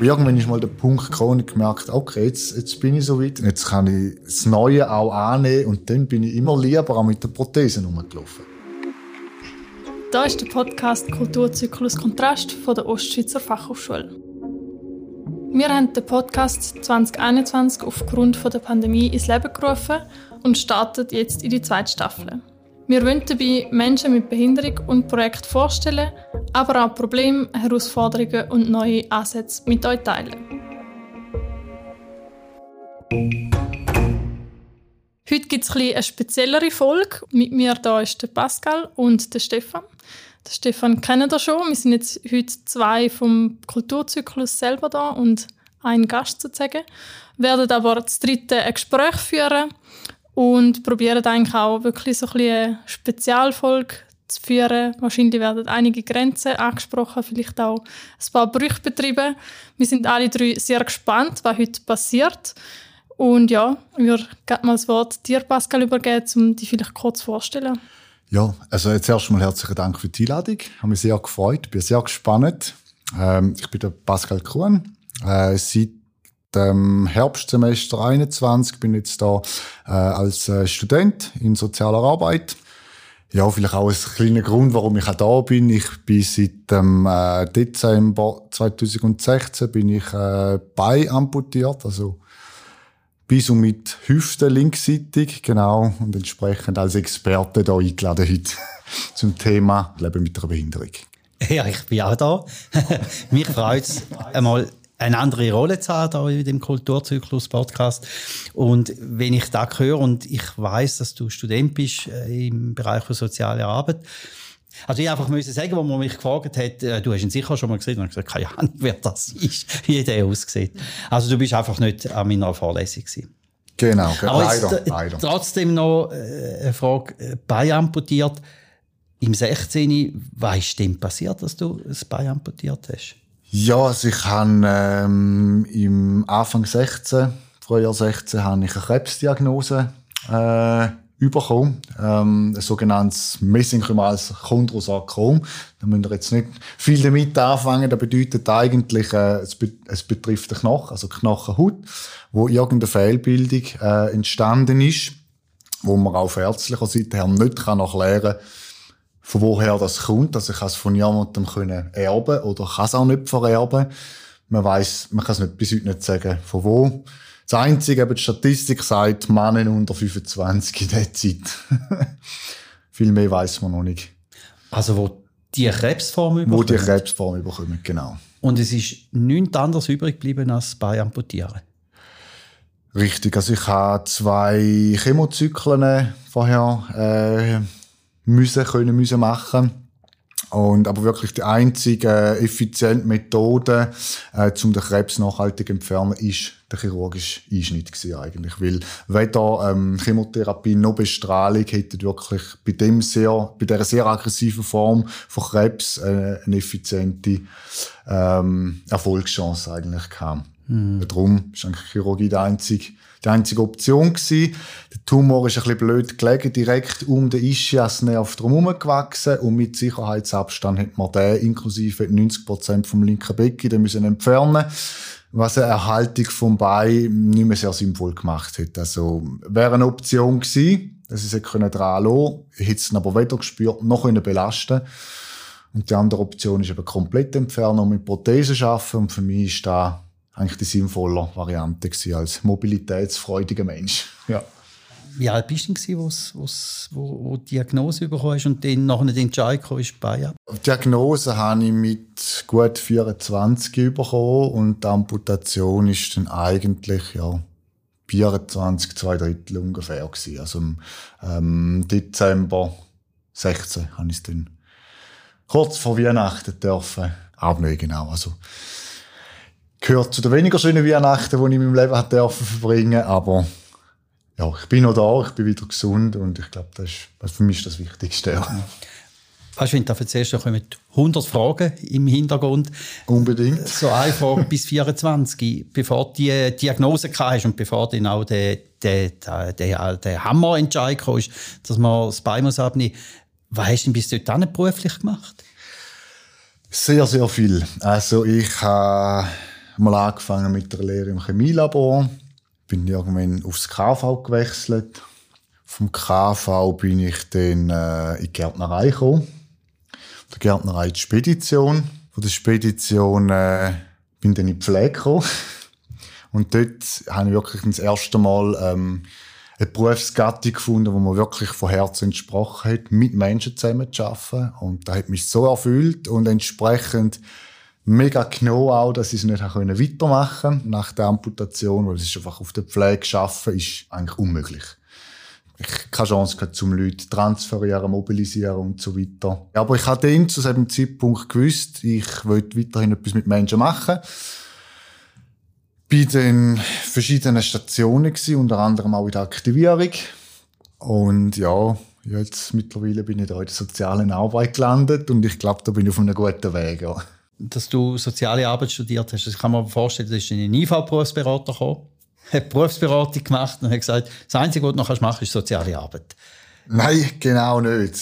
Irgendwann ist mal der Punkt gekommen und gemerkt, okay, jetzt, jetzt bin ich so weit, jetzt kann ich das Neue auch annehmen und dann bin ich immer lieber auch mit der Prothese rumgelaufen. Da ist der Podcast Kulturzyklus Kontrast von der Ostschweizer Fachhochschule. Wir haben den Podcast 2021 aufgrund der Pandemie ins Leben gerufen und startet jetzt in die zweite Staffel. Wir wollen dabei Menschen mit Behinderung und Projekte vorstellen, aber auch Probleme, Herausforderungen und neue Ansätze mit euch teilen. Heute gibt es eine speziellere Folge. Mit mir da ist der Pascal und der Stefan. Der Stefan kennen ihr schon. Wir sind jetzt heute zwei vom Kulturzyklus selber da und ein Gast sozusagen. Wir werden aber das dritte ein Gespräch führen und probieren eigentlich auch wirklich so ein eine Spezialfolge zu führen. Wahrscheinlich werden einige Grenzen angesprochen, vielleicht auch ein paar Brüche betrieben. Wir sind alle drei sehr gespannt, was heute passiert. Und ja, ich würde mal das Wort dir, Pascal, übergeben, um dich vielleicht kurz vorzustellen. Ja, also jetzt erst mal herzlichen Dank für die Einladung. Ich habe mich sehr gefreut, bin sehr gespannt. Ähm, ich bin der Pascal Kuhn. Äh, seit dem Herbstsemester 21 bin jetzt da äh, als äh, Student in sozialer Arbeit. Ja, vielleicht auch ein kleiner Grund, warum ich auch da bin. Ich bin seit dem äh, Dezember 2016 bin ich äh, bei amputiert, also bis und mit Hüfte linksseitig, genau, und entsprechend als Experte da eingeladen heute zum Thema Leben mit einer Behinderung. Ja, ich bin auch da. Mich freut es einmal eine andere Rolle zu haben in dem Kulturzyklus-Podcast. Und wenn ich da höre und ich weiß, dass du Student bist äh, im Bereich von sozialer Arbeit, also ich einfach müssen sagen, wo man mich gefragt hat, äh, du hast ihn sicher schon mal gesehen, und ich gesagt, keine Ahnung, wer das ist, wie der aussieht. Also du bist einfach nicht an meiner Vorlesung gewesen. Genau, Aber leider, jetzt, leider. Trotzdem noch äh, eine Frage, äh, Bein amputiert. Im 16. Was ist denn passiert, dass du das Bein amputiert hast? Ja, also ich habe ähm, im Anfang 16, Frühjahr 16, habe ich eine Krebsdiagnose äh, bekommen. Ähm, ein sogenanntes mesenchymales Chondrosarkom. Da müssen wir jetzt nicht viel damit anfangen. Das bedeutet eigentlich, äh, es, be es, betrifft den Knochen, also Knochenhaut, wo irgendeine Fehlbildung äh, entstanden ist, wo man auf ärztlicher Seite nicht kann erklären kann, von woher das kommt. Also ich kann es von jemandem können erben oder kann es auch nicht vererben. Man weiß, man kann es nicht, bis heute nicht sagen, von wo. Das Einzige, eben die Statistik sagt, Männer unter 25 in dieser Zeit. Viel mehr weiß man noch nicht. Also wo die Krebsform bekommen? Wo die Krebsform bekommen, genau. Und es ist nichts anderes übrig geblieben als bei amputieren? Richtig, also ich habe zwei Chemozyklen vorher äh, müssen, können müssen machen. Und, aber wirklich die einzige äh, effiziente Methode, äh, um den Krebs nachhaltig zu entfernen, ist der chirurgische Einschnitt gewesen eigentlich. Weil weder ähm, Chemotherapie noch Bestrahlung hätte wirklich bei dem sehr, bei dieser sehr aggressiven Form von Krebs äh, eine effiziente ähm, Erfolgschance eigentlich gehabt. Mhm. Darum ist eigentlich Chirurgie die einzige die einzige Option gewesen. Der Tumor ist ein bisschen blöd gelegen, direkt um den Ischiasnerv drumherum gewachsen und mit Sicherheitsabstand hat man den inklusive 90 Prozent vom linken Becken den müssen entfernen was eine Erhaltung vom Bein nicht mehr sehr sinnvoll gemacht hat. Also, wäre eine Option gewesen, dass ich es dran lassen hätte es aber weder gespürt, noch belasten Und die andere Option ist eben komplett entfernen und mit Prothesen arbeiten. Und für mich ist da eigentlich die sinnvolle Variante gewesen, als mobilitätsfreudiger Mensch. Ja. Wie alt bist du denn, wo's, wo's, wo, wo die Diagnose bekommen hast und dann nachher den Entscheid kam, ist bei Die Diagnose habe ich mit gut 24 bekommen und die Amputation ist dann eigentlich ja, 24, zwei Drittel ungefähr gewesen. Also im ähm, Dezember 16 habe ich es dann kurz vor Weihnachten dürfen abnehmen, genau. Also gehört zu den weniger schönen Weihnachten, die ich in meinem Leben hatte verbringen aber ja, ich bin noch da, ich bin wieder gesund und ich glaube, das ist, für mich ist das Wichtigste. Ja. Weißt du, wenn du erzählst, da kommen 100 Fragen im Hintergrund. Unbedingt. So eine Frage bis 24, bevor du die Diagnose hast und bevor dann auch der, der, der, der, der Hammerentscheid kam, dass man das Bein muss abnehmen muss. Was hast du denn bis dahin beruflich gemacht? Sehr, sehr viel. Also ich habe mal angefangen mit der Lehre im Chemielabor. Bin irgendwann aufs KV gewechselt. Vom KV bin ich dann äh, in die Gärtnerei gekommen. Der Gärtnerei die Spedition. Von der Spedition äh, bin dann in die Pflege gekommen. Und dort habe ich wirklich das erste Mal ähm, eine Berufsgattung gefunden, wo man wirklich von Herzen entsprochen hat, mit Menschen zusammen zu arbeiten. Und das hat mich so erfüllt und entsprechend mega genau auch, dass ich es nicht weitermachen konnte nach der Amputation, weil es ist einfach auf der Pflege zu arbeiten, ist eigentlich unmöglich. Ich keine Chance gehabt, zum Leute transferieren, mobilisieren und so weiter. Aber ich habe dann zu diesem Zeitpunkt gewusst, ich wollte weiterhin etwas mit Menschen machen bei den verschiedenen Stationen gewesen, unter anderem auch in der Aktivierung. Und ja, jetzt mittlerweile bin ich da in der sozialen Arbeit gelandet und ich glaube, da bin ich auf einem guten Weg. Ja. Dass du soziale Arbeit studiert hast, das kann man vorstellen, du bist in einen IV-Berufsberater gekommen, hat Berufsberatung gemacht und hat gesagt, das Einzige, was du noch machen ist soziale Arbeit. Nein, genau nicht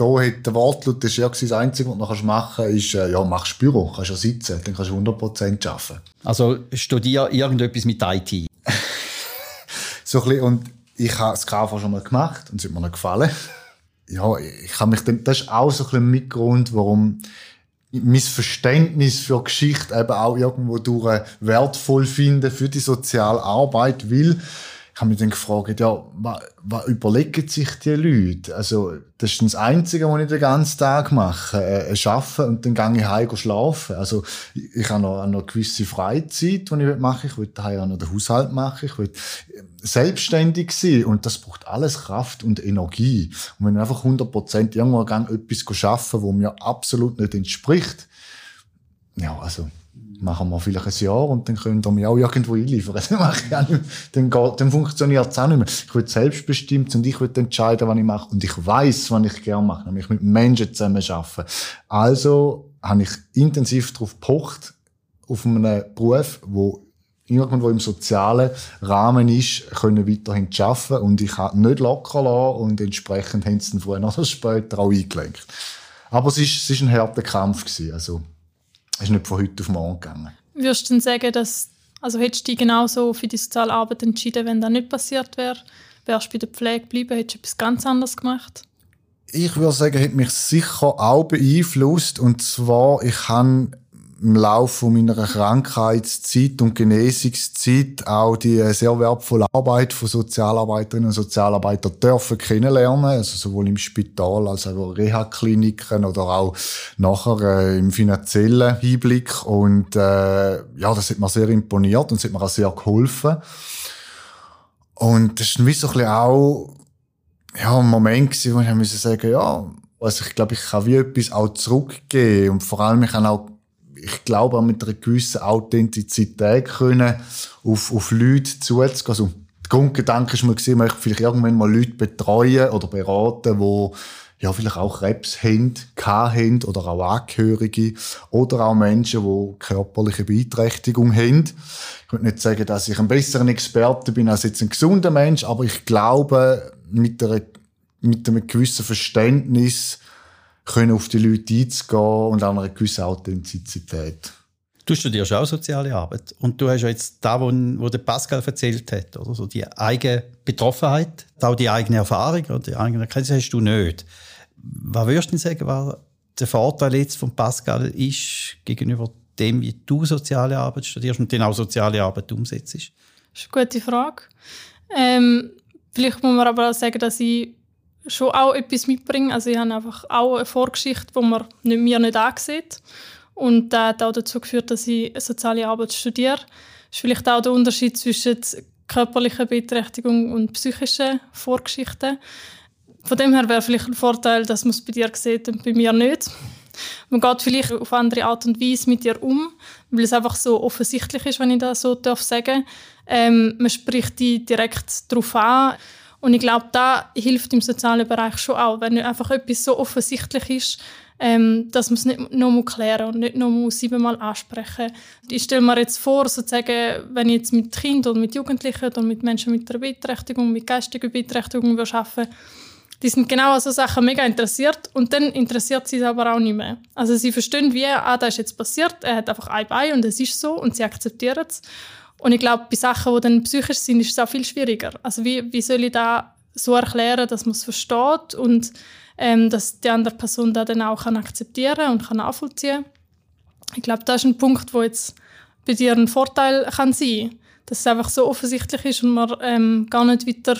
da hat der Wortlaut das, ja, das Einzige, was du noch machen kannst, ist, äh, ja, machst Büro, kannst ja sitzen, dann kannst du 100% arbeiten. Also studier irgendetwas mit IT? so ein bisschen, und ich habe das KV schon mal gemacht und es hat mir noch gefallen. Ja, ich habe mich dann, das ist auch so ein bisschen Mitgrund, warum mein Verständnis für Geschichte eben auch irgendwo durch wertvoll finde für die soziale Arbeit, weil ich habe mich dann gefragt, ja, was, was überlegen sich die Leute? Also, das ist das Einzige, was ich den ganzen Tag mache. Äh, äh arbeiten und dann gehe ich heim schlafen. Also, ich, ich habe noch, eine gewisse Freizeit, die ich mache. Ich will daheim auch noch den Haushalt machen. Ich will äh, selbstständig sein. Und das braucht alles Kraft und Energie. Und wenn ich einfach 100% irgendwo gehe, etwas arbeiten, was mir absolut nicht entspricht, ja, also, machen wir vielleicht ein Jahr und dann können wir mich auch irgendwo einliefern. Das mache ich auch nicht Dann, dann funktioniert es auch nicht mehr. Ich will selbstbestimmt und ich will entscheiden, was ich mache. Und ich weiß, was ich gerne mache, nämlich mit Menschen zusammen arbeiten. Also habe ich intensiv darauf gepocht, auf einen Beruf, wo irgendwo im sozialen Rahmen ist, können weiterhin arbeiten und ich habe nicht locker lassen und entsprechend haben sie dann vorher oder später auch eingelenkt. Aber es ist, es ist ein harter Kampf gewesen, also ist nicht von heute auf morgen gegangen. Würdest du denn sagen, dass, also hättest du dich genauso für die soziale Arbeit entschieden, wenn das nicht passiert wäre? Wärst du bei der Pflege geblieben, hättest du etwas ganz anderes gemacht? Ich würde sagen, hat mich sicher auch beeinflusst. Und zwar, ich habe im Laufe meiner Krankheitszeit und Genesungszeit auch die sehr wertvolle Arbeit von Sozialarbeiterinnen und Sozialarbeitern dürfen kennenlernen, also sowohl im Spital als auch in Reha-Kliniken oder auch nachher äh, im finanziellen Hinblick. Und äh, ja, das hat mir sehr imponiert und es hat mir auch sehr geholfen. Und das ist so ein bisschen auch ja, ein Moment gewesen, wo ich sagen musste ja, also ich glaube, ich kann wie etwas auch zurückgeben. Und vor allem ich kann auch ich glaube auch mit einer gewissen Authentizität können auf, auf Leute zuzugehen. Also, der Grundgedanke ist mal man möchte vielleicht irgendwann mal Leute betreuen oder beraten, die ja, vielleicht auch Krebs haben, haben oder auch Angehörige oder auch Menschen, die körperliche Beeinträchtigung haben. Ich würde nicht sagen, dass ich ein besserer Experte bin als jetzt ein gesunder Mensch, aber ich glaube, mit, einer, mit einem gewissen Verständnis können auf die Leute einzugehen und auch eine gewisse Authentizität. Du studierst auch soziale Arbeit und du hast ja jetzt da, wo, wo der Pascal erzählt hat, oder so die eigene Betroffenheit, auch die eigene Erfahrung oder die eigene Erkenntnis hast du nicht. Was würdest du denn sagen, was der Vorteil jetzt von Pascal ist gegenüber dem, wie du soziale Arbeit studierst und dann auch soziale Arbeit umsetzt? Das ist eine gute Frage. Ähm, vielleicht muss man aber auch sagen, dass ich schon auch etwas mitbringen. Also ich habe einfach auch eine Vorgeschichte, die man nicht, mir nicht ansieht. Und das hat auch dazu geführt, dass ich soziale Arbeit studiere. Das ist vielleicht auch der Unterschied zwischen körperlicher Beeinträchtigung und psychischen Vorgeschichten. Von dem her wäre vielleicht ein Vorteil, dass man es bei dir sieht und bei mir nicht. Man geht vielleicht auf andere Art und Weise mit dir um, weil es einfach so offensichtlich ist, wenn ich das so darf sagen. Ähm, man spricht die direkt darauf an. Und ich glaube, da hilft im sozialen Bereich schon auch, wenn einfach etwas so offensichtlich ist, ähm, dass man es nicht noch mal klären und nicht mal siebenmal ansprechen. Ich stelle mir jetzt vor, sozusagen, wenn ich jetzt mit Kindern oder mit Jugendlichen oder mit Menschen mit einer Beeinträchtigung, mit geistiger Beeinträchtigung arbeite, die sind genau an so Sachen mega interessiert und dann interessiert sie es aber auch nicht mehr. Also sie verstehen wie, ah, das ist jetzt passiert, er hat einfach ein Bein und es ist so und sie akzeptieren es. Und ich glaube, bei Sachen, die dann psychisch sind, ist es auch viel schwieriger. Also wie, wie soll ich da so erklären, dass man es versteht und ähm, dass die andere Person das dann auch kann akzeptieren und kann nachvollziehen. Ich glaube, das ist ein Punkt, wo jetzt bei dir ein Vorteil kann sein, dass es einfach so offensichtlich ist und man ähm, gar nicht weiter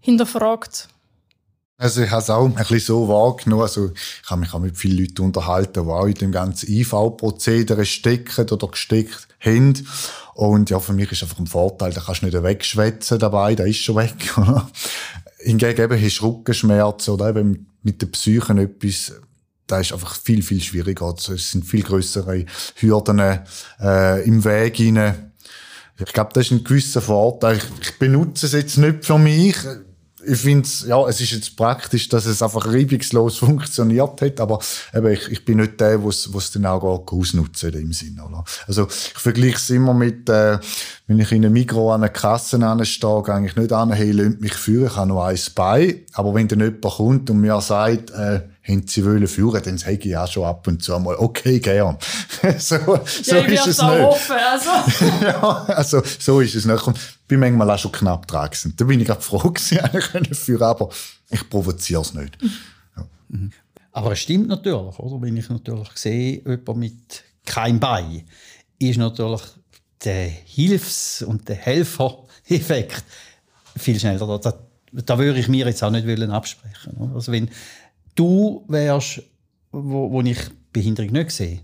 hinterfragt. Also ich habe es auch ein bisschen so wahrgenommen. Also ich habe mich auch mit vielen Leuten unterhalten, die auch in dem ganzen IV-Prozedere stecken oder gesteckt haben. Und ja, für mich ist einfach ein Vorteil, da kannst du nicht wegschwätzen dabei, da ist schon weg. Hingegen eben hast du Rückenschmerzen oder eben mit der Psyche etwas, da ist einfach viel, viel schwieriger. Also es sind viel größere Hürden äh, im Weg hinein. Ich glaube, das ist ein gewisser Vorteil. Ich, ich benutze es jetzt nicht für mich ich finde ja, es ist jetzt praktisch, dass es einfach reibungslos funktioniert hat, aber eben, ich, ich bin nicht der, der es dann auch ausnutzen im Sinne. Oder? Also ich vergleiche es immer mit, äh, wenn ich in einem Mikro an einer Kasse stehe, gehe ich nicht an, hey, lasst mich führen, ich habe noch eins bei, aber wenn dann jemand kommt und mir sagt, äh, haben sie wollen führen, dann sage ich auch schon ab und zu einmal, okay, gern. so so ja, ist es nicht. Offen, also. ja, also so ist es nicht. Bin manchmal auch schon knapp dran gewesen. Da bin ich gerade froh gewesen, für, aber ich provoziere es nicht. Ja. Aber es stimmt natürlich, oder? Wenn ich natürlich sehe, jemand mit kein Bein, ist natürlich der Hilfs- und der Helfer-Effekt viel schneller. Da, da würde ich mir jetzt auch nicht absprechen. Oder? Also wenn du wärst, wo, wo ich Behinderung nicht sehe,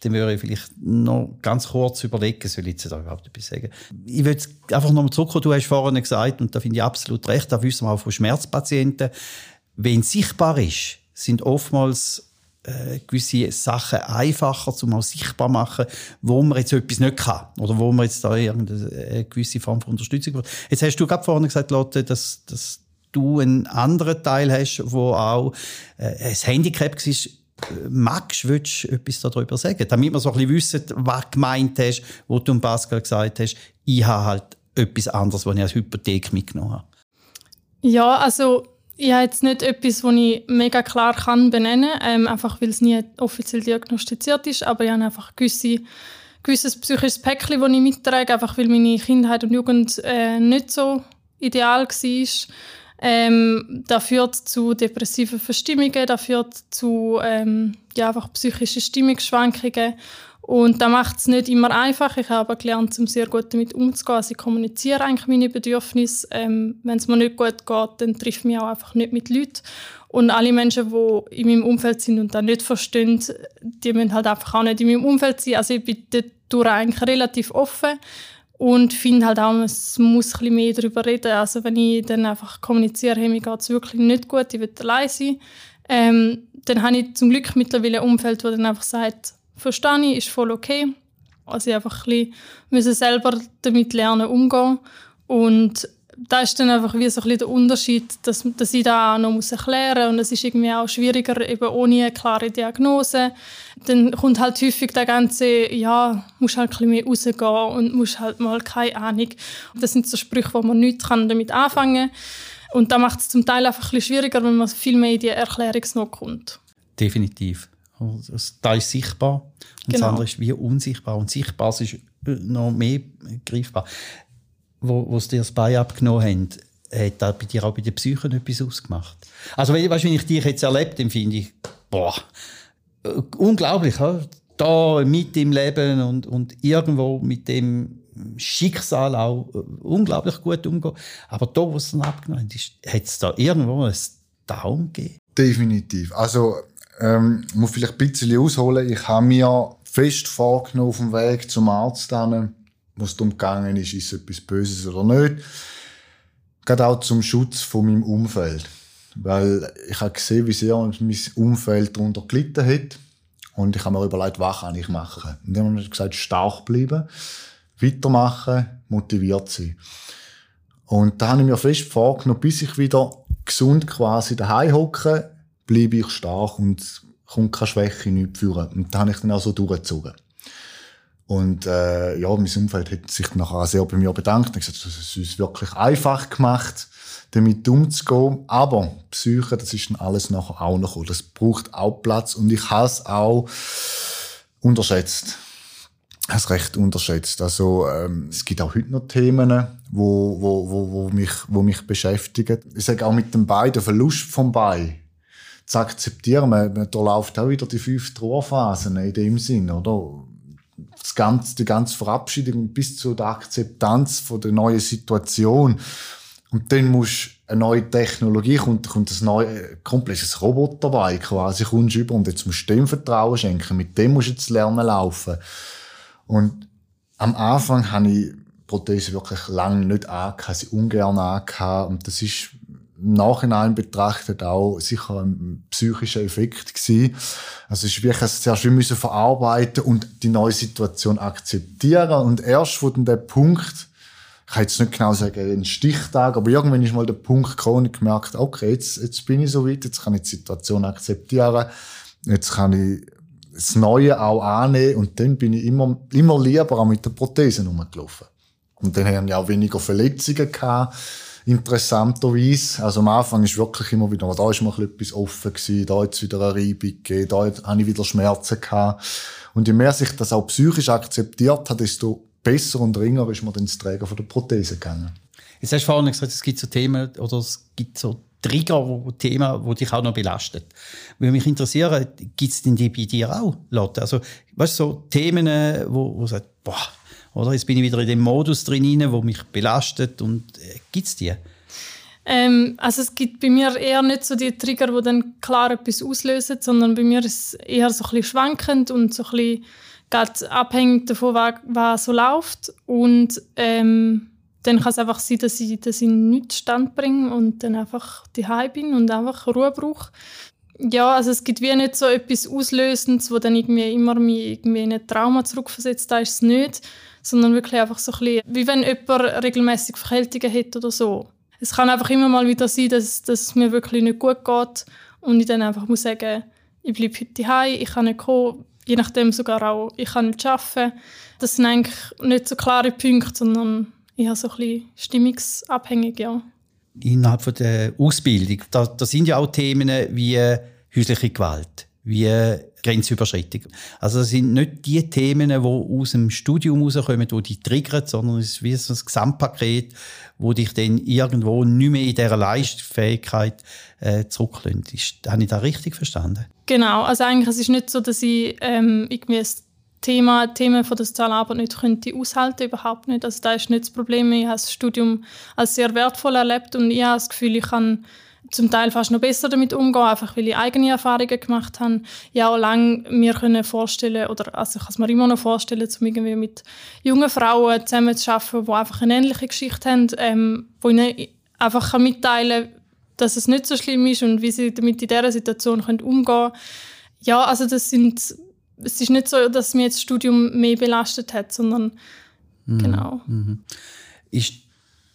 dann würde ich vielleicht noch ganz kurz überlegen, soll ich jetzt da überhaupt etwas sagen. Ich würde einfach noch mal zurückkommen, du hast vorhin gesagt, und da finde ich absolut recht, da wissen wir auch von Schmerzpatienten, wenn sichtbar ist, sind oftmals äh, gewisse Sachen einfacher zum auch sichtbar machen, wo man jetzt etwas nicht kann oder wo man jetzt da irgendeine gewisse Form von Unterstützung braucht. Jetzt hast du gerade vorhin gesagt, Lotte, dass, dass du einen anderen Teil hast, wo auch äh, ein Handicap war, Magst du etwas darüber sagen? Damit wir so ein bisschen wissen, was du gemeint hast, wo du Pascal gesagt hast, ich habe halt etwas anderes, was ich als Hypothek mitgenommen habe. Ja, also ich habe jetzt nicht etwas, das ich mega klar kann benennen kann, ähm, einfach weil es nie offiziell diagnostiziert ist, aber ich habe einfach gewisse, gewisses psychisches Päckchen, das ich mittrage, einfach weil meine Kindheit und Jugend äh, nicht so ideal war. Ähm, das führt zu depressiven Verstimmungen, das führt zu ähm, ja, einfach psychischen Stimmungsschwankungen. Und das macht es nicht immer einfach. Ich habe aber gelernt, um sehr gut damit umzugehen. Also ich kommuniziere eigentlich meine Bedürfnisse. Ähm, Wenn es mir nicht gut geht, dann trifft mich auch einfach nicht mit Leuten. Und alle Menschen, die in meinem Umfeld sind und das nicht verstehen, die müssen halt einfach auch nicht in meinem Umfeld sein. Also ich bin dort eigentlich relativ offen. Und finde halt auch, es muss ein bisschen mehr darüber reden. Also wenn ich dann einfach kommuniziere, hey, mir geht es wirklich nicht gut, ich will allein sein, ähm, dann habe ich zum Glück mittlerweile ein Umfeld, das dann einfach sagt, verstehe ich, ist voll okay. Also ich einfach ein bisschen selber damit lernen umgehen. Und da ist dann einfach wie so ein bisschen der Unterschied, dass, dass ich da auch noch muss erklären muss. Und es ist irgendwie auch schwieriger, eben ohne eine klare Diagnose. Dann kommt halt häufig der ganze, ja, musst halt ein bisschen mehr rausgehen und musst halt mal keine Ahnung. Das sind so Sprüche, wo man nichts damit anfangen kann. Und da macht es zum Teil einfach ein bisschen schwieriger, wenn man viel mehr in die Erklärungsnot kommt. Definitiv. Also, da ist sichtbar und genau. das andere ist wie unsichtbar. Und sichtbar ist noch mehr greifbar wo, wo sie dir das Bein abgenommen haben, hat das bei dir auch bei den Psychen etwas ausgemacht? Also, weißt, wenn ich dich jetzt erlebt habe, finde ich, boah, äh, unglaublich, oder? da mit im Leben und, und irgendwo mit dem Schicksal auch äh, unglaublich gut umgehen. Aber da, wo es dann abgenommen hat, hat es da irgendwo ein Down gegeben? Definitiv. Also, ähm, muss vielleicht ein bisschen ausholen. Ich habe mir fest vorgenommen auf dem Weg zum Arzt, dann, wo es darum gegangen ist, ist etwas Böses oder nicht. Gerade auch zum Schutz von meinem Umfeld. Weil ich habe gesehen, wie sehr mein Umfeld darunter gelitten hat. Und ich habe mir überlegt, was kann ich machen? Und dann habe ich gesagt, stark bleiben, weitermachen, motiviert sein. Und da habe ich mir fest vorgenommen, bis ich wieder gesund quasi daheim hocke, bleibe ich stark und kommt keine Schwäche nicht führen. Und da habe ich dann auch so durchgezogen. Und äh, ja, mein Umfeld hat sich nachher sehr bei mir bedankt und gesagt, das ist uns wirklich einfach gemacht, damit umzugehen. Aber Psyche, das ist dann alles nachher auch noch. Das braucht auch Platz und ich habe es auch unterschätzt. Es recht unterschätzt. Also ähm, es gibt auch heute noch Themen, wo, wo, wo, wo, mich, wo mich beschäftigen. Ich sage auch mit dem Bein, der Verlust vom Bein zu akzeptieren. Man, man durchläuft auch wieder die fünf Trauerphasen in dem Sinn, oder? Das ganze, die ganze Verabschiedung bis zu der Akzeptanz von der neuen Situation. Und dann musst eine neue Technologie, kommt, kommt ein neues, komplettes Roboter dabei, quasi, kommst über und jetzt musst du dem Vertrauen schenken. Mit dem musst du jetzt lernen laufen. Und am Anfang habe ich Prothese wirklich lange nicht angehabt, sie ungern angehabt. Und das ist Nachhinein betrachtet auch sicher ein psychischer Effekt gewesen. Also ist wirklich zuerst wir müssen verarbeiten und die neue Situation akzeptieren und erst wo dann der Punkt ich kann jetzt nicht genau sagen, ein Stichtag, aber irgendwann ist mal der Punkt gekommen und gemerkt, okay, jetzt, jetzt bin ich so weit, jetzt kann ich die Situation akzeptieren, jetzt kann ich das Neue auch annehmen und dann bin ich immer, immer lieber auch mit der Prothese rumgelaufen. Und dann haben wir auch weniger Verletzungen gehabt interessanterweise. Also am Anfang ist wirklich immer wieder, da ist mal etwas offen gewesen, da jetzt wieder eine Reibung gegeben, da habe ich wieder Schmerzen gehabt. Und je mehr sich das auch psychisch akzeptiert hat, desto besser und ringer ist man dann ins Träger von der Prothese gegangen. Jetzt hast du vorhin gesagt, es gibt so Themen oder es gibt so Trigger, wo, Themen, die dich auch noch belastet. Würde mich interessieren, gibt es denn die bei dir auch, Lotte? Also, weißt du, so Themen, wo, wo sagt, boah, oder? Jetzt bin ich wieder in dem Modus drin, wo mich belastet. Und äh, gibt es die? Ähm, also es gibt bei mir eher nicht so die Trigger, die dann klar etwas auslösen, sondern bei mir ist es eher so ein bisschen schwankend und so ein bisschen abhängig davon, was so läuft. Und ähm, dann kann es einfach sein, dass ich, dass ich nichts stand bringe und dann einfach die bin und einfach Ruhe brauche. Ja, also es gibt wie nicht so etwas Auslösendes, wo dann irgendwie immer mich irgendwie in ein Trauma zurückversetzt, da ist es nicht sondern wirklich einfach so ein bisschen, wie wenn jemand regelmäßig Verkältungen hat oder so. Es kann einfach immer mal wieder sein, dass, dass es mir wirklich nicht gut geht und ich dann einfach muss sagen, ich bleibe heute heim, ich kann nicht kommen, je nachdem sogar auch, ich kann nicht arbeiten. Das sind eigentlich nicht so klare Punkte, sondern eher so ein bisschen stimmungsabhängig, ja. Innerhalb von der Ausbildung, da, da sind ja auch Themen wie häusliche Gewalt, wie Grenzüberschreitung. Also das sind nicht die Themen, die aus dem Studium rauskommen, die dich triggern, sondern es ist wie so ein Gesamtpaket, wo dich dann irgendwo nicht mehr in dieser Leistungsfähigkeit äh, zurücklässt. Ist, habe ich das richtig verstanden? Genau, also eigentlich es ist nicht so, dass ich ähm, irgendwie das Thema, Themen von der Sozialarbeit nicht könnte aushalten, überhaupt nicht. Also da ist nicht das Problem. Ich habe das Studium als sehr wertvoll erlebt und ich habe das Gefühl, ich kann zum Teil fast noch besser damit umgehen, einfach weil ich eigene Erfahrungen gemacht habe. Ja, auch lange mir können vorstellen, oder also ich kann es mir immer noch vorstellen, um irgendwie mit jungen Frauen zusammen zu arbeiten, die einfach eine ähnliche Geschichte haben, ähm, wo ich einfach kann mitteilen kann, dass es nicht so schlimm ist und wie sie damit in dieser Situation können umgehen können. Ja, also das sind, es ist nicht so, dass mir jetzt das Studium mehr belastet hat, sondern mhm. genau. Mhm. Ist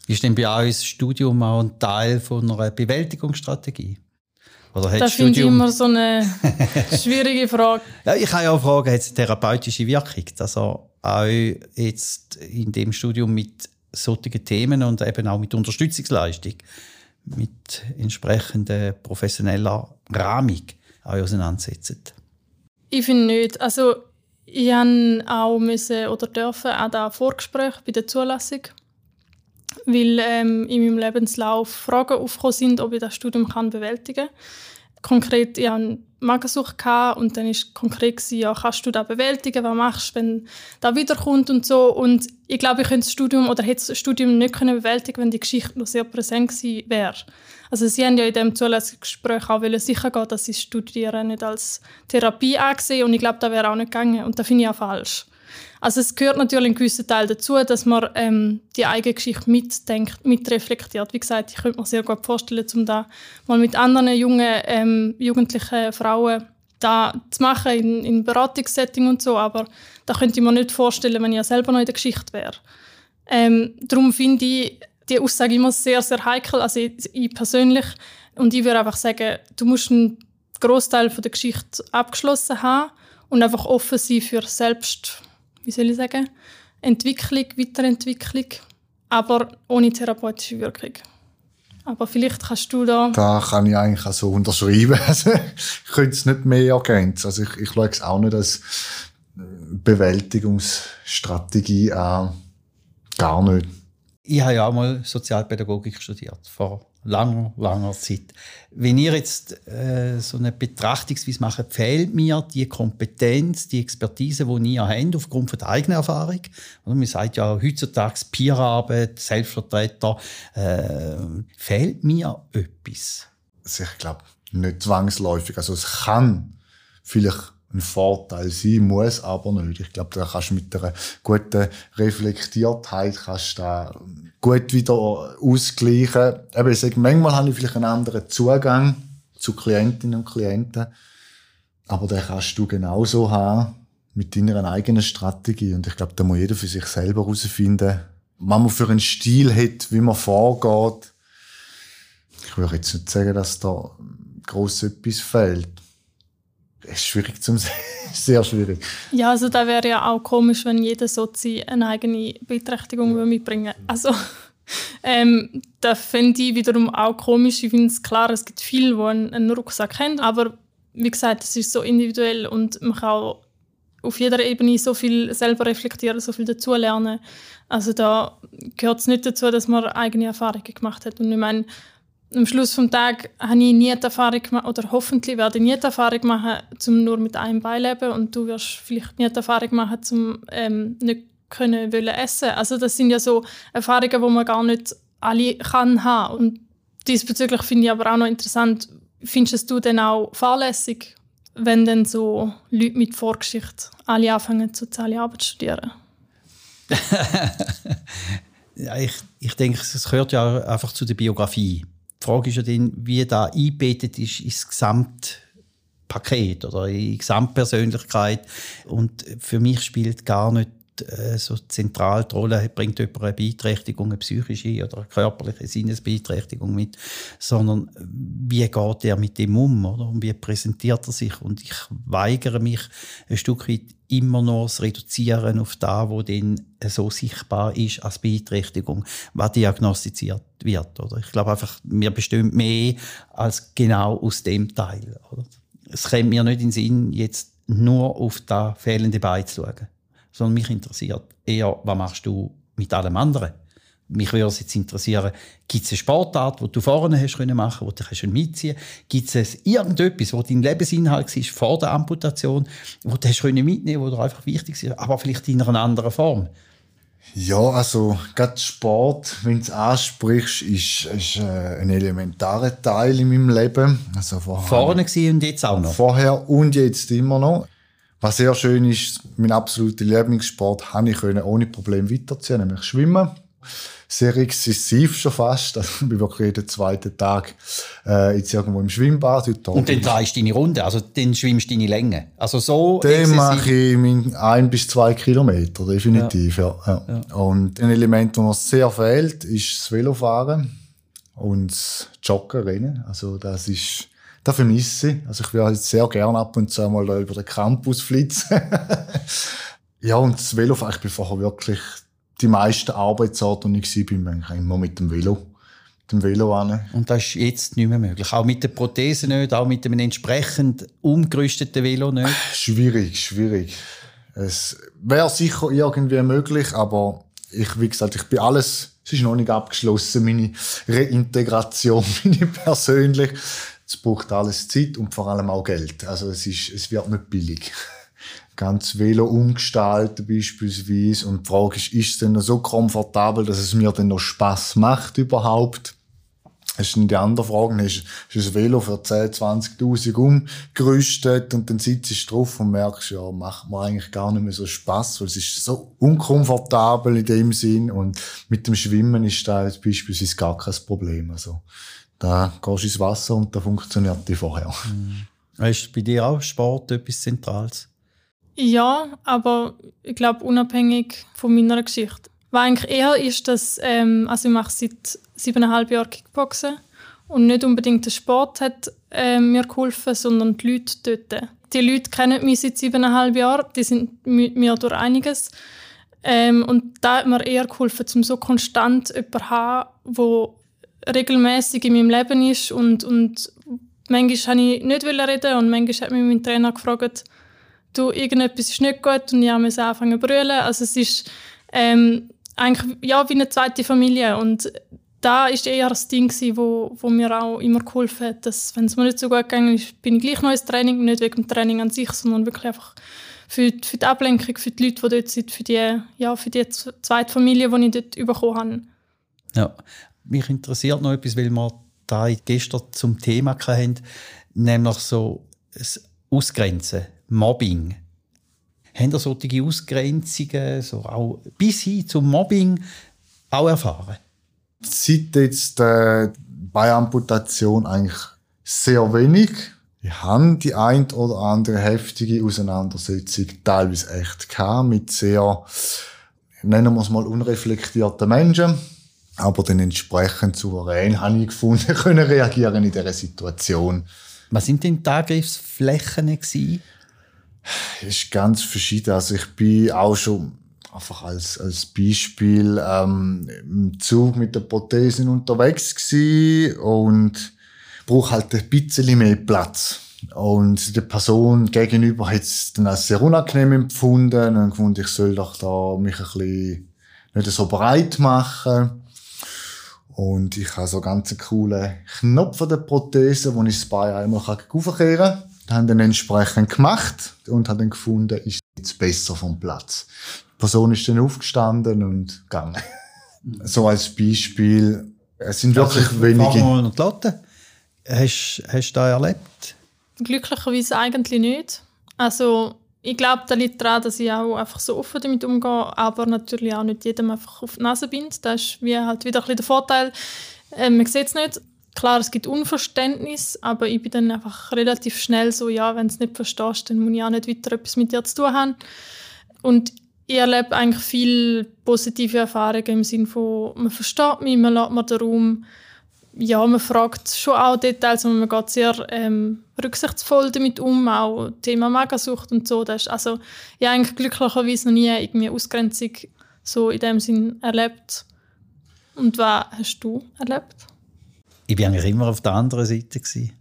ist denn bei euch das Studium auch ein Teil von einer Bewältigungsstrategie? Oder das finde ich immer so eine schwierige Frage. ja, ich kann ja auch fragen, hat es eine therapeutische Wirkung, dass ihr euch jetzt in dem Studium mit solchen Themen und eben auch mit Unterstützungsleistung, mit entsprechender professioneller Rahmung euch auseinandersetzt? Ich finde nicht. Also ich musste auch müssen oder dürfen auch da Vorgespräch bei der Zulassung weil ähm, in meinem Lebenslauf Fragen aufgekommen sind, ob ich das Studium kann bewältigen kann. Konkret, ich hatte Magensucht und dann war konkret, gewesen, ja, kannst du das bewältigen, was machst du, wenn das wiederkommt und so. Und ich glaube, ich könnte das Studium oder hätte das Studium nicht können bewältigen wenn die Geschichte noch sehr präsent gewesen wäre. Also sie haben ja in diesem Zulassungsgespräch auch sicher gehen, dass sie Studieren nicht als Therapie angesehen und ich glaube, das wäre auch nicht gegangen und das finde ich auch falsch. Also es gehört natürlich ein gewisser Teil dazu, dass man ähm, die eigene Geschichte mitdenkt, mitreflektiert. Wie gesagt, ich könnte mir sehr gut vorstellen, um da mal mit anderen jungen, ähm, jugendlichen Frauen da zu machen in, in Beratungssetting und so, aber da könnte ich mir nicht vorstellen, wenn ich ja selber noch in der Geschichte wäre. Ähm, darum finde ich die Aussage immer sehr, sehr heikel, also ich, ich persönlich. Und ich würde einfach sagen, du musst einen Großteil der Geschichte abgeschlossen haben und einfach offen sein für selbst wie soll ich sagen, Entwicklung, Weiterentwicklung, aber ohne therapeutische Wirkung. Aber vielleicht kannst du da... Da kann ich eigentlich auch so unterschreiben. Also, ich könnte es nicht mehr ergänzen. Also ich, ich schaue es auch nicht als Bewältigungsstrategie an. Gar nicht. Ich habe ja auch mal Sozialpädagogik studiert, vor langer, langer Zeit. Wenn ihr jetzt äh, so eine Betrachtungsweise macht, fehlt mir die Kompetenz, die Expertise, die ihr habt, aufgrund von der eigenen Erfahrung. Und man sagt ja heutzutage Peerarbeit, Selbstvertreter, äh, fehlt mir etwas? Also ich glaube, nicht zwangsläufig. Also es kann vielleicht ein Vorteil sein, muss aber nicht. Ich glaube, da kannst du mit einer guten Reflektiertheit kannst da gut wieder ausgleichen. Eben, ich sage, manchmal habe ich vielleicht einen anderen Zugang zu Klientinnen und Klienten, aber den kannst du genauso haben mit deiner eigenen Strategie. Und ich glaube, da muss jeder für sich selber herausfinden, was man für einen Stil hat, wie man vorgeht. Ich würde jetzt nicht sagen, dass da gross etwas fehlt ist schwierig zum sagen. Sehr schwierig. Ja, also da wäre ja auch komisch, wenn jeder Sozi eine eigene Beeinträchtigung ja. mitbringen Also ähm, da finde ich wiederum auch komisch. Ich finde es klar, es gibt viele, die einen, einen Rucksack haben, aber wie gesagt, es ist so individuell und man kann auch auf jeder Ebene so viel selber reflektieren, so viel dazulernen. Also da gehört es nicht dazu, dass man eigene Erfahrungen gemacht hat. Und ich meine, am Schluss des Tages habe ich nie die Erfahrung gemacht, oder hoffentlich werde ich nie die Erfahrung machen, um nur mit einem Bein leben und du wirst vielleicht nie die Erfahrung machen, um ähm, nicht können wollen essen. Also das sind ja so Erfahrungen, die man gar nicht alle kann haben. Und diesbezüglich finde ich aber auch noch interessant, findest du denn auch fahrlässig, wenn dann so Leute mit Vorgeschichte alle anfangen, soziale Arbeit zu studieren? ja, ich, ich denke, es gehört ja einfach zu der Biografie. Die Frage ist ja dann, wie da eingebettet ist ins Gesamtpaket oder in die Gesamtpersönlichkeit. Und für mich spielt gar nicht äh, so zentral die Rolle, bringt jemand eine Beeinträchtigung, eine psychische oder eine körperliche Sinnesbeeinträchtigung mit, sondern wie geht er mit dem um oder? und wie präsentiert er sich. Und ich weigere mich ein Stück weit immer noch zu reduzieren auf das, was dann so sichtbar ist als Beeinträchtigung, was diagnostiziert wird. Oder? Ich glaube einfach, mir bestimmt mehr als genau aus dem Teil. Oder? Es kommt mir nicht in den Sinn, jetzt nur auf das fehlende Bein zu schauen sondern mich interessiert eher, was machst du mit allem anderen? Mich würde es jetzt interessieren, gibt es eine Sportart, die du vorne hast können machen, wo du kannst mitziehen Gibt es irgendetwas, wo dein Lebensinhalt war vor der Amputation, wo du hast können mitnehmen, wo dir einfach wichtig ist, aber vielleicht in einer anderen Form? Ja, also gerade Sport, wenn du es ansprichst, ist, ist äh, ein elementarer Teil in meinem Leben. Also vorne und jetzt auch noch? Vorher und jetzt immer noch. Was sehr schön ist, mein absoluter Lieblingssport habe ich können ohne Probleme weiterziehen, nämlich Schwimmen. Sehr exzessiv schon fast. Also ich bin wirklich jeden zweiten Tag äh, jetzt irgendwo im Schwimmbad. Und dann drehst du deine Runde, also dann schwimmst du deine Länge. Also so Dann mache ich ein bis zwei Kilometer, definitiv. Ja. Ja, ja. ja. Und ein Element, das mir sehr fehlt, ist das Velofahren und das Joggen, Rennen. Also das ist das vermisse ich. Also ich würde halt sehr gerne ab und zu mal über den Campus flitzen. ja, und das Velofahren, ich bin vorher wirklich die meisten Arbeitsorte, die ich war, bin immer mit dem Velo. Mit dem Velo an. Und das ist jetzt nicht mehr möglich. Auch mit der Prothese nicht, auch mit einem entsprechend umgerüsteten Velo nicht. Schwierig, schwierig. Es wäre sicher irgendwie möglich, aber ich, wie gesagt, ich bin alles, es ist noch nicht abgeschlossen, meine Reintegration, meine persönlich. Es braucht alles Zeit und vor allem auch Geld. Also es, ist, es wird nicht billig. Ganz Velo umgestalten beispielsweise. Und die Frage ist, ist es denn noch so komfortabel, dass es mir dann noch Spaß macht überhaupt? Das ist die andere Frage. Ist, ist ein Velo für 10, 20.000 umgerüstet und dann sitzt du drauf und merkst, ja, macht mir eigentlich gar nicht mehr so Spaß, weil es ist so unkomfortabel in dem Sinn und mit dem Schwimmen ist da beispielsweise gar kein Problem. Also, da gehst du ins Wasser und da funktioniert die vorher. Mhm. Ist bei dir auch Sport etwas Zentrales? Ja, aber ich glaube unabhängig von meiner Geschichte. Was eigentlich eher ist, dass ähm, also ich mache seit siebeneinhalb Jahren Kickboxen Und nicht unbedingt der Sport hat äh, mir geholfen, sondern die Leute dort. Die Leute kennen mich seit siebeneinhalb Jahren, die sind mit mir durch einiges. Ähm, und da hat mir eher geholfen, um so konstant jemanden zu haben, der regelmäßig in meinem Leben ist. Und, und manchmal wollte ich nicht reden und manchmal hat mich mein Trainer gefragt, du, irgendetwas ist nicht gut und ich musste anfangen zu brüllen. Also es ist ähm, eigentlich ja, wie eine zweite Familie und da ist eher das Ding gewesen, wo, wo mir auch immer geholfen hat, dass wenn es mir nicht so gut ist, bin ich gleich noch ins Training, nicht wegen dem Training an sich, sondern wirklich einfach für, die, für die Ablenkung, für die Leute, die dort sind, für die, ja, für die zweite Familie, die ich dort bekommen habe. Ja, mich interessiert noch etwas, weil wir da gestern zum Thema hatten, nämlich so das Ausgrenzen, Mobbing. Haben ihr solche Ausgrenzungen, so auch bis hin zum Mobbing, auch erfahren? Seit jetzt äh, bei Amputation eigentlich sehr wenig. Wir haben die ein oder andere heftige Auseinandersetzung teilweise echt gehabt, mit sehr, nennen wir es mal, unreflektierten Menschen. Aber dann entsprechend souverän habe ich gefunden, können reagieren in dieser Situation. Was sind denn die Angriffsflächen gewesen? Es ist ganz verschieden. Also ich bin auch schon einfach als, als Beispiel ähm, im Zug mit der Prothesen unterwegs gewesen und brauche halt ein bisschen mehr Platz. Und die Person gegenüber hat es dann als sehr unangenehm empfunden und gefunden, ich soll doch da mich ein bisschen nicht so breit machen. Und ich habe so ganz coolen Knopf an der Prothese, wo ich das Bein einmal aufkehren kann. Das haben dann entsprechend gemacht und haben dann gefunden, ist jetzt besser vom Platz. Die Person ist dann aufgestanden und gegangen. so als Beispiel. Es sind also, wirklich wenige. Mal Lotte. Hast, hast du das erlebt? Glücklicherweise eigentlich nicht. Also ich glaube, da liegt daran, dass ich auch einfach so offen damit umgehe, aber natürlich auch nicht jedem einfach auf die Nase bin. Das ist wie halt wieder ein der Vorteil. Äh, man sieht es nicht. Klar, es gibt Unverständnis, aber ich bin dann einfach relativ schnell so, ja, wenn du es nicht verstehst, dann muss ich auch nicht weiter etwas mit dir zu tun haben. Und ich erlebe eigentlich viele positive Erfahrungen im Sinne von, man versteht mich, man lässt mir den Raum, ja, man fragt schon auch Details, aber man geht sehr ähm, rücksichtsvoll damit um, auch Thema Magersucht und so. Das ist, also habe eigentlich glücklicherweise noch nie irgendwie Ausgrenzung so in dem Sinn erlebt. Und was hast du erlebt? Ich war eigentlich immer auf der anderen Seite. Gewesen.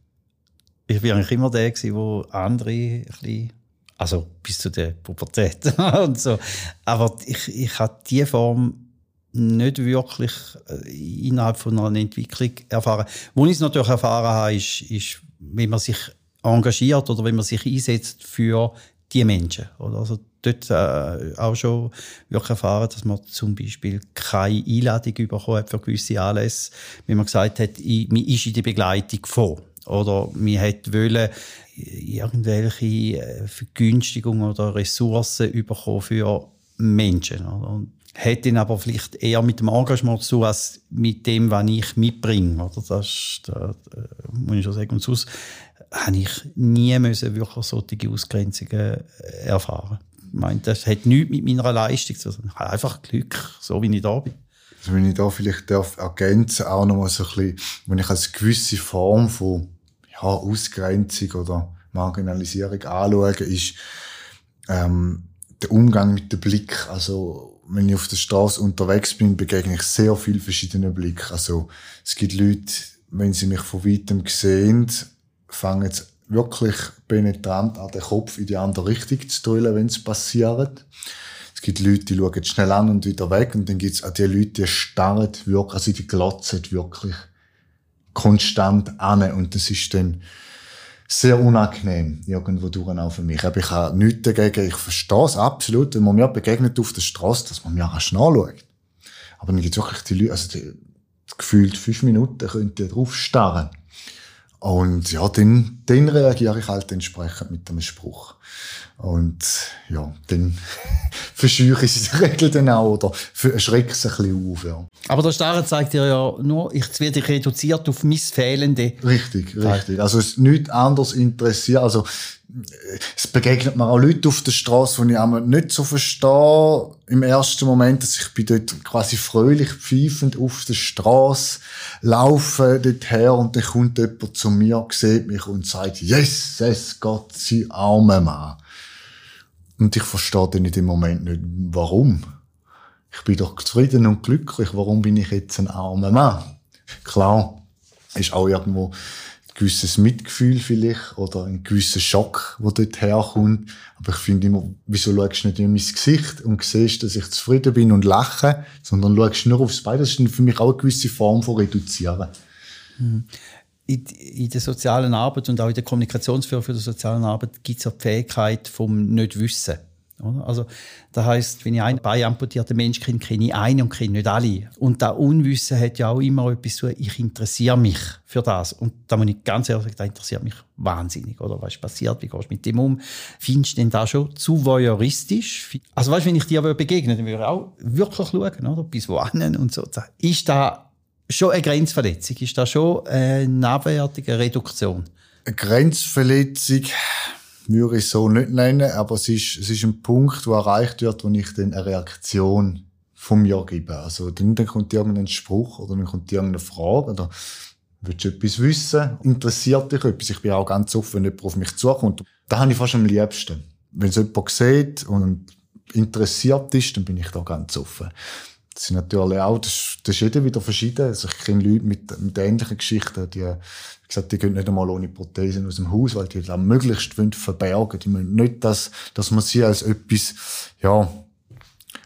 Ich war eigentlich immer der, der andere ein bisschen, also bis zu der Pubertät und so. Aber ich, ich habe diese Form nicht wirklich äh, innerhalb von einer Entwicklung erfahren. Wo ich es natürlich erfahren habe, ist, ist, wenn man sich engagiert oder wenn man sich einsetzt für die Menschen. Oder? Also dort äh, auch schon wirklich erfahren, dass man zum Beispiel keine Einladung bekommen hat für gewisse Anlässe, wenn man gesagt hat, ich, man ist in der Begleitung vor. Oder man hat wollen, irgendwelche äh, Vergünstigungen oder Ressourcen bekommen für Menschen. Oder? Und hat dann aber vielleicht eher mit dem Engagement zu als mit dem, was ich mitbringe. Oder das, das, das muss ich schon sagen. Und sonst habe ich nie müssen wirklich solche Ausgrenzungen äh, erfahren. Ich meine, das hat nichts mit meiner Leistung zu tun. Ich habe einfach Glück, so wie ich da bin. Also wenn ich da vielleicht darf ergänzen, auch noch mal so ein bisschen, wenn ich als gewisse Form von ja, Ausgrenzung oder Marginalisierung anschaue, ist ähm, der Umgang mit dem Blick. Also wenn ich auf der Straße unterwegs bin, begegne ich sehr viel verschiedene Blicke. Also es gibt Leute, wenn sie mich von weitem sehen, fangen sie wirklich penetrant an den Kopf in die andere Richtung zu drüllen, wenn es passiert. Es gibt Leute, die schauen schnell an und wieder weg und dann gibt es auch die Leute, die starren wirklich, also die glotzen wirklich konstant an und das ist dann sehr unangenehm, irgendwo durch auch für mich. Aber ich habe nichts dagegen, ich verstehe es absolut, wenn man mir begegnet auf der Straße, dass man mir rasch nachschaut. Aber dann gibt es wirklich die Leute, also die, gefühlt fünf Minuten könnt ihr drauf starren. Und ja, dann, dann reagiere ich halt entsprechend mit einem Spruch. Und ja, dann verscheuche ich der Regel dann auch oder erschrecke es ein bisschen auf. Ja. Aber der Starre zeigt dir ja nur, ich werde reduziert auf mein fehlende. Richtig, richtig. Also es ist nichts anderes interessiert. Also es begegnet mir auch Leute auf der Straße, die ich einmal nicht so verstehe im ersten Moment, dass ich bin dort quasi fröhlich pfeifend auf der Straße laufe dort her und dann kommt jemand zu mir, sieht mich und sagt, yes, yes, Gott, sie arme Mann. Und ich verstehe dann in dem Moment nicht, warum. Ich bin doch zufrieden und glücklich, warum bin ich jetzt ein armer Mann? Klar, ist auch irgendwo gewisses Mitgefühl vielleicht oder ein gewisser Schock, der dort herkommt. Aber ich finde immer, wieso schaust du nicht in mein Gesicht und siehst, dass ich zufrieden bin und lache, sondern schaust nur aufs Bein. Das ist für mich auch eine gewisse Form von Reduzieren. Mhm. In, in, der sozialen Arbeit und auch in der Kommunikationsführung für die sozialen Arbeit gibt es ja die Fähigkeit vom Nicht-Wissen. Also, das heißt, wenn ich einen Bein amputierten Mensch kenne, kenne ich einen und kenne nicht alle. Und das Unwissen hat ja auch immer etwas so, ich interessiere mich für das. Und da muss ich ganz ehrlich sagen, das interessiert mich wahnsinnig. Oder was ist passiert, wie gehst du mit dem um? Findest du denn da schon zu voyeuristisch? Also weißt, wenn ich dir begegne, dann würde ich auch wirklich schauen, oder? bis wohin und so. Ist da schon eine Grenzverletzung? Ist da schon eine abwertige Reduktion? Eine Grenzverletzung würde ich so nicht nennen, aber es ist, es ist ein Punkt, wo erreicht wird, wo ich dann eine Reaktion von mir gebe. Also dann, dann kommt irgendein Spruch oder dann kommt irgendeine Frage oder willst du etwas wissen? Interessiert dich etwas? Ich bin auch ganz offen, wenn jemand auf mich zukommt. Da habe ich fast am liebsten. Wenn es jemand sieht und interessiert ist, dann bin ich da ganz offen. Das sind natürlich auch, das, das ist jeder wieder verschieden. Also ich kenne Leute mit, mit ähnlichen Geschichten, die, wie gesagt, die gehen nicht einmal ohne Prothesen aus dem Haus, weil die das möglichst wollen verbergen. Die wollen nicht, dass, dass man sie als etwas, ja,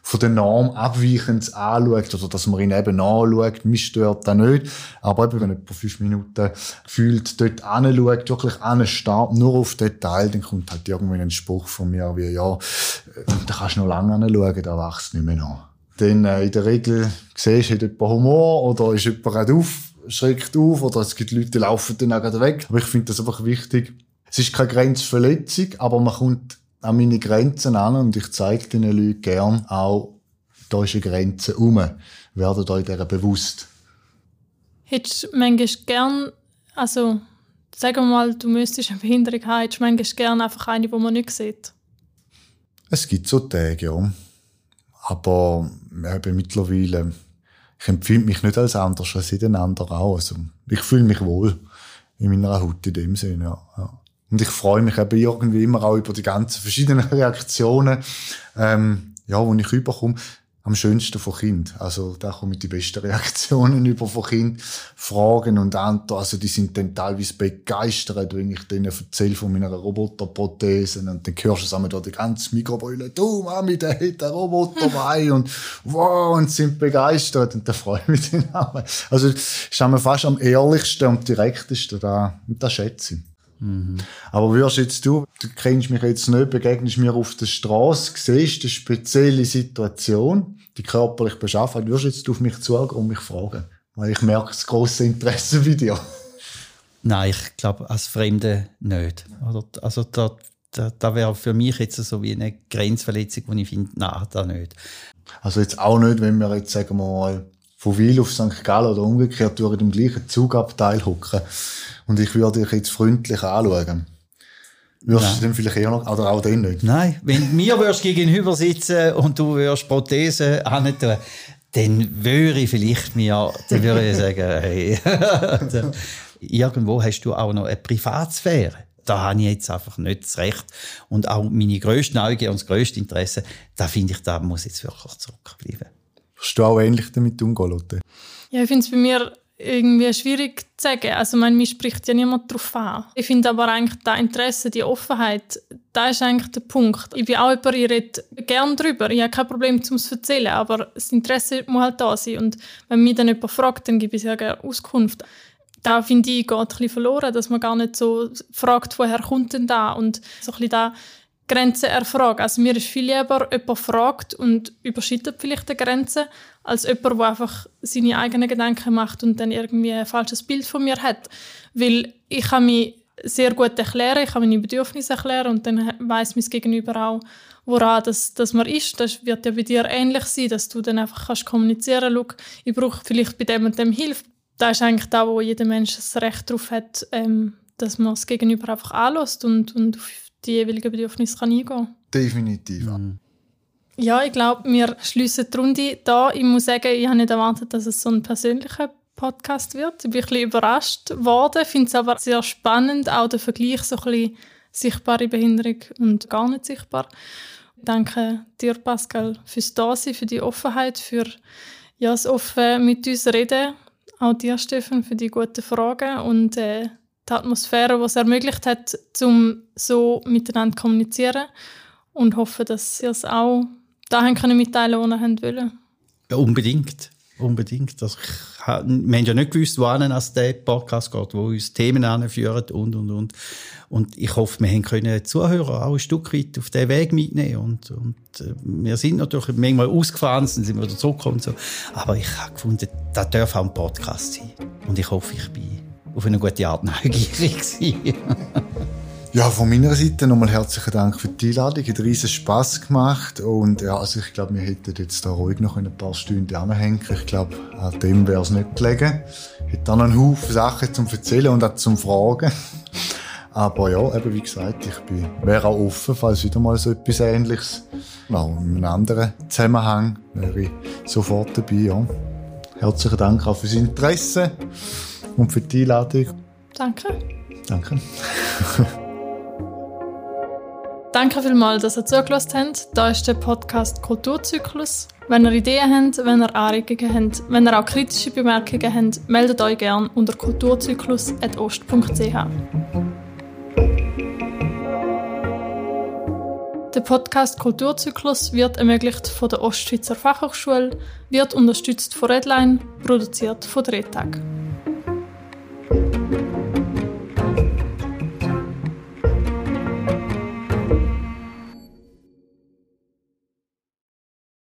von der Norm abweichend anschaut oder dass man ihn eben anschaut. Mich stört das nicht. Aber eben, wenn jemand fünf Minuten gefühlt dort anschaut, wirklich anstarrt, nur auf Detail, dann kommt halt irgendwie ein Spruch von mir wie, ja, äh, da kannst du noch lange anschauen, da wächst nicht mehr nach dann äh, in der Regel siehst du, hat jemand Humor oder ist jemand gerade auf, schreckt auf oder es gibt Leute, die laufen dann auch gerade weg. Aber ich finde das einfach wichtig. Es ist keine Grenzverletzung, aber man kommt an meine Grenzen an und ich zeige den Leuten gern auch, da ist eine Grenze um. Werdet euch dieser bewusst. Hättest du manchmal gern, also sagen wir mal, du müsstest eine Behinderung haben, hättest du manchmal gern einfach eine, die man nicht sieht? Es gibt so Tage, ja. Aber eben mittlerweile, ich empfinde mich nicht als anders als jeden anderen auch. Also, ich fühle mich wohl in meiner Haut in dem Sinne, ja. ja. Und ich freue mich eben irgendwie immer auch über die ganzen verschiedenen Reaktionen, ähm, ja, die ich überkomme am schönsten von Kind. Also da komme ich die besten Reaktionen über von Kind, Fragen und Antworten. Also die sind dann teilweise begeistert, wenn ich denen erzähle von meiner Roboterprothese und dann hörst du zusammen da die ganze Mikrobeule, du Mami, der hat einen Roboter bei und wow, und sind begeistert und da freue ich mich dann auch. Also ist fast am ehrlichsten und direktesten da und das schätze ich. Mhm. Aber wirst jetzt du, du kennst mich jetzt nicht, begegnest mir auf der Straße, siehst eine spezielle Situation, die körperlich beschaffen, wirst jetzt du auf mich zugehen und mich fragen. Weil ich merke das grosse Interesse bei dir. Nein, ich glaube, als Fremde nicht. Also, da, da, da wäre für mich jetzt so wie eine Grenzverletzung, wo ich finde, nein, da nicht. Also jetzt auch nicht, wenn wir jetzt, sagen wir mal, von Wil auf St. Gallen oder umgekehrt durch im gleichen Zugabteil hocken und ich würde dich jetzt freundlich anschauen. Würdest du dann vielleicht eher noch, oder auch den nicht? Nein, wenn mir würdest gegenüber sitzen und du würdest Prothese tun, dann würde ich vielleicht mir, dann würde ich sagen, hey, irgendwo hast du auch noch eine Privatsphäre. Da habe ich jetzt einfach nicht das Recht. Und auch meine grösste Neugier und das grösste Interesse, da finde ich, da muss jetzt wirklich zurückbleiben. Hast du auch ähnlich damit umgehen, Lotte? Ja, ich finde es bei mir irgendwie schwierig zu sagen. Also, man, mich spricht ja niemand darauf an. Ich finde aber eigentlich das Interesse, die Offenheit, da ist eigentlich der Punkt. Ich bin auch jemand, ich rede gerne darüber. Ich habe kein Problem, um es zu erzählen, aber das Interesse muss halt da sein. Und wenn mich dann jemand fragt, dann gebe ich sehr Auskunft. Da finde ich, geht ein bisschen verloren, dass man gar nicht so fragt, woher kommt denn da? Und so ein bisschen da Grenzen erfragen. Also mir ist viel lieber, jemand fragt und überschreitet vielleicht die Grenze, als jemand, der einfach seine eigenen Gedanken macht und dann irgendwie ein falsches Bild von mir hat. Weil ich kann mich sehr gut erklären, ich kann meine Bedürfnisse erklären und dann weiß mein Gegenüber auch, woran das, das man ist. Das wird ja bei dir ähnlich sein, dass du dann einfach kannst kommunizieren kannst, ich brauche vielleicht bei dem und dem Hilfe. Das ist eigentlich da, wo jeder Mensch das Recht darauf hat, ähm, dass man das Gegenüber einfach anlässt und, und auf die jeweiligen Bedürfnisse kann eingehen kann. Definitiv. Mhm. Ja, ich glaube, wir schließen die Runde da. Ich muss sagen, ich habe nicht erwartet, dass es so ein persönlicher Podcast wird. Ich bin ein bisschen überrascht worden, finde es aber sehr spannend, auch der Vergleich so ein bisschen sichtbare Behinderung und gar nicht sichtbar. Ich danke dir, Pascal, fürs Dasein, für die Offenheit, für ja, das offen mit uns reden. Auch dir, Stefan, für die guten Fragen und äh, die Atmosphäre, die es ermöglicht hat, um so miteinander zu kommunizieren. Und hoffe, dass ihr es auch dahin können mitteilen, was ihr wollt. Ja, unbedingt. Unbedingt. Also ich, wir haben ja nicht gewusst, wohin es der Podcast geht, wo uns Themen anführen und, und, und. Und ich hoffe, wir können Zuhörer auch ein Stück weit auf diesen Weg mitnehmen. Und, und äh, wir sind natürlich manchmal ausgefahren, dann sind wir wieder zurückgekommen. So. Aber ich habe gefunden, das darf auch ein Podcast sein. Und ich hoffe, ich bin auf eine gute Art neugierig Ja, von meiner Seite nochmal herzlichen Dank für die Einladung. Hat riesen Spass gemacht. Und ja, also ich glaube, wir hätten jetzt da ruhig noch ein paar Stunden anhängen. Ich glaube, an dem wäre es nicht gelegen. Ich hätte dann einen Haufen Sachen zum Erzählen und auch zum Fragen. Aber ja, eben wie gesagt, ich bin, wäre auch offen, falls wieder mal so etwas Ähnliches, auch in einem anderen Zusammenhang, wäre ich sofort dabei, ja. Herzlichen Dank auch fürs Interesse und für die Einladung. Danke. Danke. Danke vielmals, dass ihr zugelassen habt. Da ist der Podcast Kulturzyklus. Wenn ihr Ideen habt, wenn ihr Anregungen habt, wenn ihr auch kritische Bemerkungen habt, meldet euch gerne unter kulturzyklus.ost.ch. Der Podcast Kulturzyklus wird ermöglicht von der Ostschweizer Fachhochschule, wird unterstützt von Redline, produziert von Drehtag.